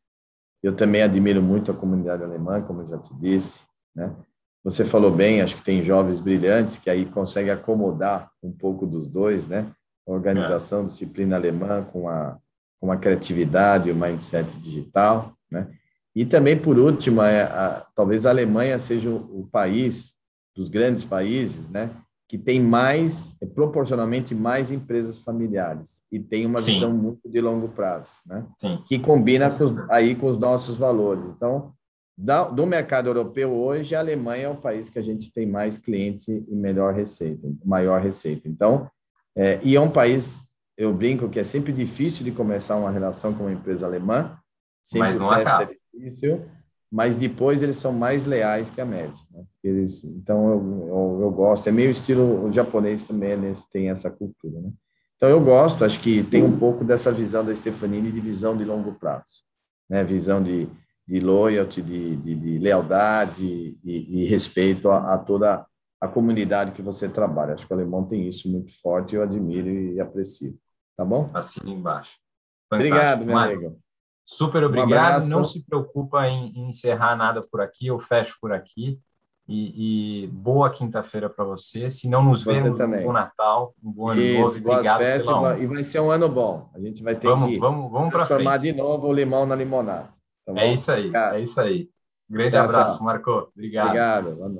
Eu também admiro muito a comunidade alemã, como eu já te disse, né? Você falou bem, acho que tem jovens brilhantes que aí conseguem acomodar um pouco dos dois, né? A organização, é. disciplina alemã com a, com a criatividade e o mindset digital, né? E também, por último, é a, talvez a Alemanha seja o, o país dos grandes países, né, que tem mais, proporcionalmente mais empresas familiares e tem uma Sim. visão muito de longo prazo, né, Sim. que combina com os, aí com os nossos valores. Então, do mercado europeu hoje, a Alemanha é o país que a gente tem mais clientes e melhor receita, maior receita. Então, é, e é um país, eu brinco que é sempre difícil de começar uma relação com uma empresa alemã, sempre mas não acaba. difícil, mas depois eles são mais leais que a média. Né? Eles, então eu, eu, eu, gosto, é meio estilo japonês também, eles têm essa cultura. Né? Então eu gosto, acho que tem um pouco dessa visão da Stefanini de visão de longo prazo, né? visão de, de loyalty, de, de, de lealdade e, respeito a, a, toda a comunidade que você trabalha. Acho que o alemão tem isso muito forte, eu admiro e aprecio. Tá bom? Assina embaixo. Fantástico. Obrigado, meu amigo. Super obrigado. Um não se preocupa em, em, encerrar nada por aqui, eu fecho por aqui. E, e boa quinta-feira para você. Se não nos vemos, também. um bom Natal, um bom ano Isso, novo. Obrigado festas, E vai ser um ano bom. A gente vai ter vamos, que vamos, vamos transformar de novo o limão na limonada. Tá é isso aí, é isso aí. Grande tchau, abraço, tchau. Marco. Obrigado. Obrigado.